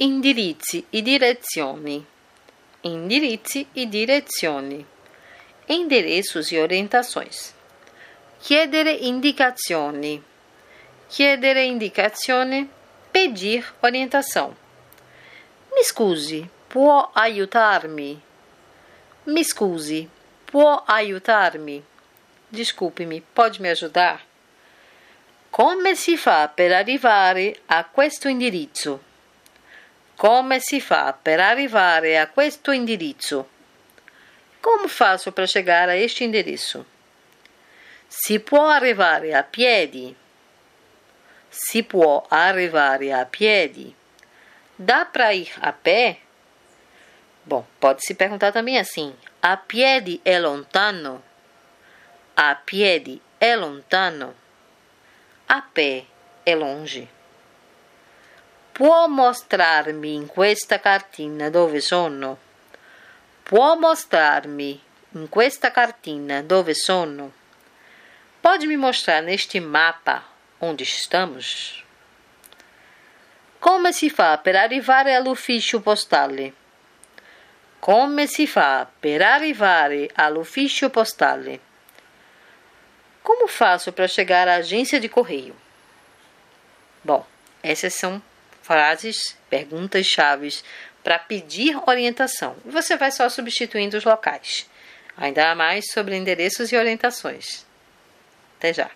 indirizzi e direzioni, indirizzi e direzioni, endereços e orientações. Chiedere indicazioni, chiedere indicazione, pedir orientação. Mi scusi, può aiutarmi? Mi scusi, può aiutarmi? Desculpe-me, pode me ajudar? Come si fa per arrivare a questo indirizzo? Come si fa per arrivare a questo indirizzo? Come faccio per chegar a este endereço? Si può arrivare a piedi? Si può arrivare a piedi? Dá para ir a pé? Bom, pode se perguntar também assim: a piedi é lontano? A piedi é lontano? A pé é longe. Può mostrarmi in questa cartina dove sono? Può mostrarmi in questa cartina dove sono? Pode me mostrar neste mapa onde estamos? Come si fa per arrivare all'ufficio postale? Come si fa per arrivare all'ufficio postale? Como faço para chegar à agência de correio? Bom, essas são frases, perguntas chaves para pedir orientação. E você vai só substituindo os locais. Ainda mais sobre endereços e orientações. Até já!